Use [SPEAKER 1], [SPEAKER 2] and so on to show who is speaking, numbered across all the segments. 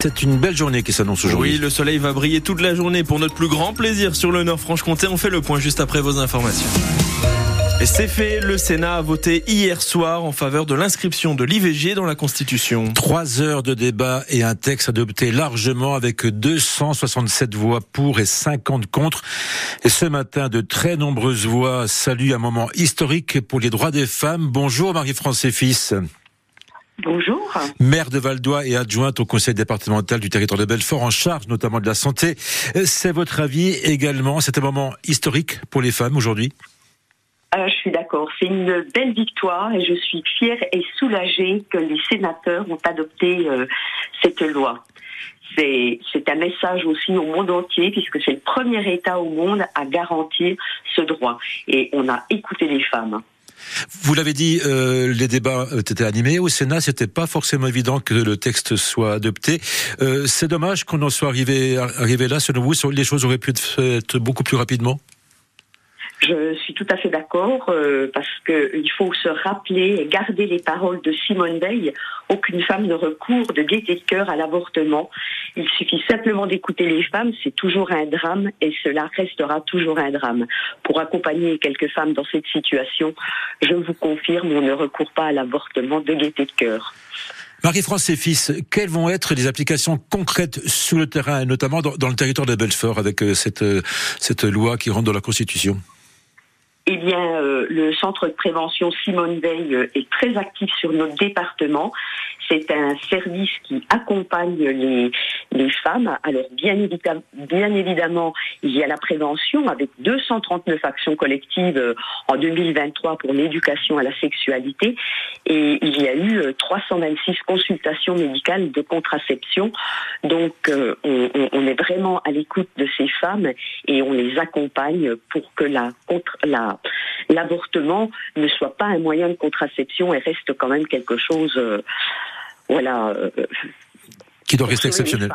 [SPEAKER 1] C'est une belle journée qui s'annonce aujourd'hui.
[SPEAKER 2] Oui, le soleil va briller toute la journée pour notre plus grand plaisir sur le Nord-Franche-Comté. On fait le point juste après vos informations. Et c'est fait, le Sénat a voté hier soir en faveur de l'inscription de l'IVG dans la Constitution.
[SPEAKER 1] Trois heures de débat et un texte adopté largement avec 267 voix pour et 50 contre. Et ce matin, de très nombreuses voix saluent un moment historique pour les droits des femmes. Bonjour Marie-France et Fils.
[SPEAKER 3] Bonjour.
[SPEAKER 1] Maire de Valdois et adjointe au conseil départemental du territoire de Belfort, en charge notamment de la santé. C'est votre avis également? C'est un moment historique pour les femmes aujourd'hui?
[SPEAKER 3] Euh, je suis d'accord. C'est une belle victoire et je suis fière et soulagée que les sénateurs ont adopté euh, cette loi. C'est un message aussi au monde entier puisque c'est le premier État au monde à garantir ce droit. Et on a écouté les femmes.
[SPEAKER 1] Vous l'avez dit, euh, les débats étaient animés au Sénat. C'était pas forcément évident que le texte soit adopté. Euh, c'est dommage qu'on en soit arrivé, là. Selon vous, les choses auraient pu être faites beaucoup plus rapidement.
[SPEAKER 3] Je suis tout à fait d'accord euh, parce qu'il faut se rappeler et garder les paroles de Simone Veil. Aucune femme ne recourt de gaieté de cœur à l'avortement. Il suffit simplement d'écouter les femmes, c'est toujours un drame et cela restera toujours un drame. Pour accompagner quelques femmes dans cette situation, je vous confirme, on ne recourt pas à l'avortement de gaieté de cœur.
[SPEAKER 1] Marie-France et Fils, quelles vont être les applications concrètes sur le terrain, notamment dans, le territoire de Belfort, avec euh, cette, euh, cette loi qui rentre dans la Constitution?
[SPEAKER 3] Eh bien, euh, le centre de prévention Simone Veil est très actif sur notre département. C'est un service qui accompagne les, les femmes. Alors, bien, évidemment, il y a la prévention avec 239 actions collectives euh, en 2023 pour l'éducation à la sexualité. Et il y a eu 326 consultations médicales de contraception. Donc, on, on, est vraiment à l'écoute de ces femmes et on les accompagne pour que la, l'avortement ne soit pas un moyen de contraception et reste quand même quelque chose, euh, voilà. Euh,
[SPEAKER 1] qui doit rester exceptionnel.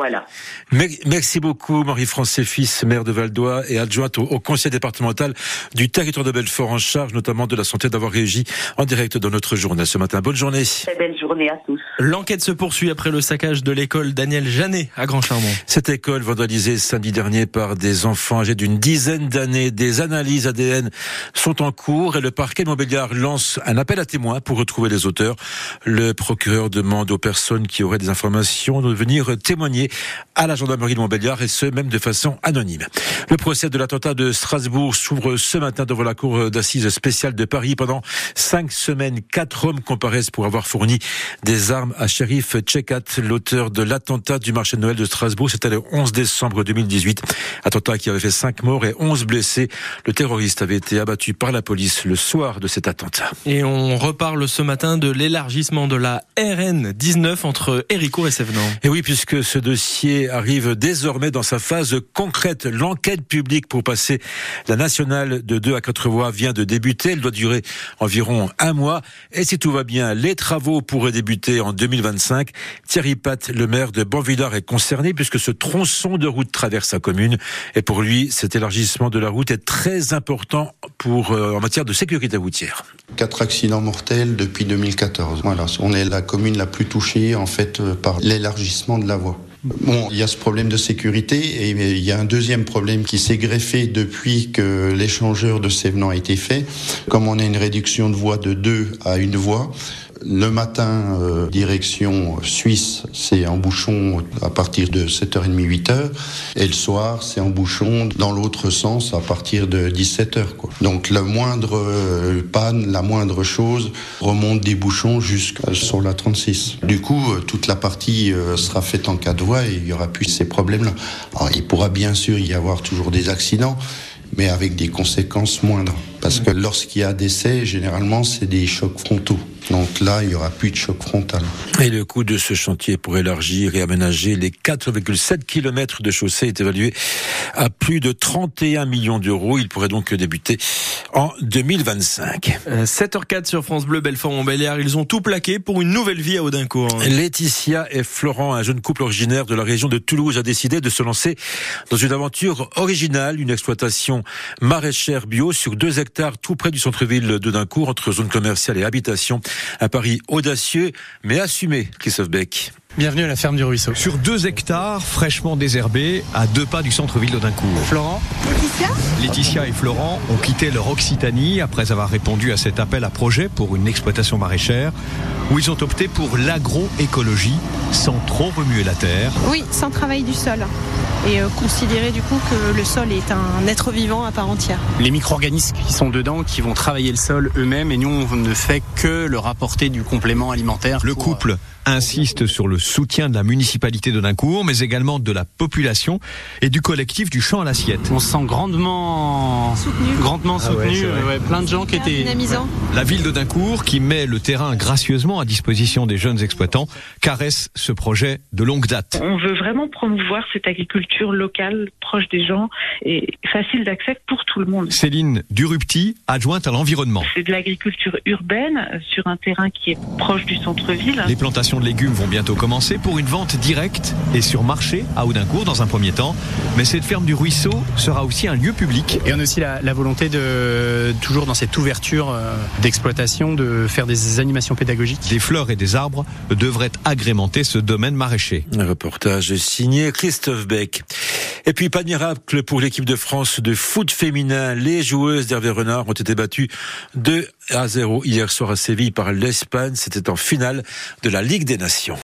[SPEAKER 3] Voilà.
[SPEAKER 1] Merci beaucoup Marie-France Fils, maire de Valdois et adjointe au, conseil départemental du territoire de Belfort en charge notamment de la santé d'avoir réagi en direct dans notre journée ce matin. Bonne journée.
[SPEAKER 3] Très belle journée à tous.
[SPEAKER 2] L'enquête se poursuit après le saccage de l'école Daniel Janet à Grand Charmont.
[SPEAKER 1] Cette école vandalisée samedi dernier par des enfants âgés d'une dizaine d'années, des analyses ADN sont en cours et le parquet de Montbéliard lance un appel à témoins pour retrouver les auteurs. Le procureur demande aux personnes qui auraient des informations de venir témoigner à la gendarmerie de Montbéliard et ce, même de façon anonyme. Le procès de l'attentat de Strasbourg s'ouvre ce matin devant la cour d'assises spéciale de Paris. Pendant cinq semaines, quatre hommes comparaissent pour avoir fourni des armes à shérif Tchekat, l'auteur de l'attentat du marché de Noël de Strasbourg. C'était le 11 décembre 2018. Attentat qui avait fait cinq morts et onze blessés. Le terroriste avait été abattu par la police le soir de cet attentat.
[SPEAKER 2] Et on reparle ce matin de l'élargissement de la RN 19 entre Héricourt et Sévenant.
[SPEAKER 1] Et oui, puisque ce dossier dossier arrive désormais dans sa phase concrète. L'enquête publique pour passer la nationale de 2 à 4 voies vient de débuter. Elle doit durer environ un mois. Et si tout va bien, les travaux pourraient débuter en 2025. Thierry Pat, le maire de Banvillard, est concerné puisque ce tronçon de route traverse sa commune. Et pour lui, cet élargissement de la route est très important pour, euh, en matière de sécurité routière.
[SPEAKER 4] Quatre accidents mortels depuis 2014. Voilà, on est la commune la plus touchée en fait euh, par l'élargissement de la voie. Bon, il y a ce problème de sécurité et il y a un deuxième problème qui s'est greffé depuis que l'échangeur de Sévenant a été fait. Comme on a une réduction de voie de 2 à une voie, le matin, euh, direction suisse, c'est en bouchon à partir de 7h30, 8h. Et le soir, c'est en bouchon dans l'autre sens à partir de 17h. Quoi. Donc la moindre euh, panne, la moindre chose remonte des bouchons jusqu'à sur la 36. Du coup, euh, toute la partie sera faite en quatre voies et il y aura plus ces problèmes-là. Il pourra bien sûr y avoir toujours des accidents, mais avec des conséquences moindres. Parce que lorsqu'il y a décès, généralement, c'est des chocs frontaux. Donc là, il n'y aura plus de choc frontal.
[SPEAKER 1] Et le coût de ce chantier pour élargir et aménager les 4,7 km de chaussée est évalué à plus de 31 millions d'euros. Il pourrait donc débuter en 2025.
[SPEAKER 2] 7h04 euh, sur France Bleu, Belfort-Montbéliard. Ils ont tout plaqué pour une nouvelle vie à Audincourt.
[SPEAKER 1] Laetitia et Florent, un jeune couple originaire de la région de Toulouse, a décidé de se lancer dans une aventure originale, une exploitation maraîchère bio sur deux hectares hectares tout près du centre-ville de Duncourt, entre zone commerciale et habitation. Un pari audacieux, mais assumé, Christophe Beck.
[SPEAKER 5] Bienvenue à la ferme du Ruisseau.
[SPEAKER 6] Sur deux hectares fraîchement désherbés, à deux pas du centre-ville d'Audincourt.
[SPEAKER 5] Florent
[SPEAKER 7] Laetitia
[SPEAKER 6] Laetitia et Florent ont quitté leur Occitanie après avoir répondu à cet appel à projet pour une exploitation maraîchère où ils ont opté pour l'agroécologie sans trop remuer la terre.
[SPEAKER 7] Oui, sans travail du sol. Et euh, considérer du coup que le sol est un être vivant à part entière.
[SPEAKER 5] Les micro-organismes qui sont dedans, qui vont travailler le sol eux-mêmes et nous on ne fait que leur apporter du complément alimentaire.
[SPEAKER 6] Le
[SPEAKER 5] pour,
[SPEAKER 6] couple insiste sur le soutien de la municipalité de Duncourt, mais également de la population et du collectif du champ à l'assiette.
[SPEAKER 5] On se sent grandement
[SPEAKER 7] Soutenu.
[SPEAKER 5] grandement
[SPEAKER 6] Ah ouais,
[SPEAKER 5] soutenu. ouais, plein de gens qui étaient.
[SPEAKER 6] La ville de Duncourt, qui met le terrain gracieusement à disposition des jeunes exploitants, caresse ce projet de longue date.
[SPEAKER 8] On veut vraiment promouvoir cette agriculture locale, proche des gens et facile d'accès pour tout le monde.
[SPEAKER 6] Céline Durupti, adjointe à l'environnement.
[SPEAKER 8] C'est de l'agriculture urbaine sur un terrain qui est proche du centre-ville.
[SPEAKER 6] Les plantations de légumes vont bientôt commencer pour une vente directe et sur marché à Audincourt dans un premier temps. Mais cette ferme du ruisseau sera aussi un lieu public.
[SPEAKER 5] Et on a aussi la, la volonté de, toujours dans cette ouverture euh, d'exploitation, de faire des animations pédagogiques.
[SPEAKER 6] Des fleurs et des arbres devraient agrémenter ce domaine maraîcher.
[SPEAKER 1] Un reportage signé Christophe Beck. Et puis pas miracle pour l'équipe de France de foot féminin. Les joueuses d'Hervé Renard ont été battues 2 à 0 hier soir à Séville par l'Espagne. C'était en finale de la Ligue des Nations.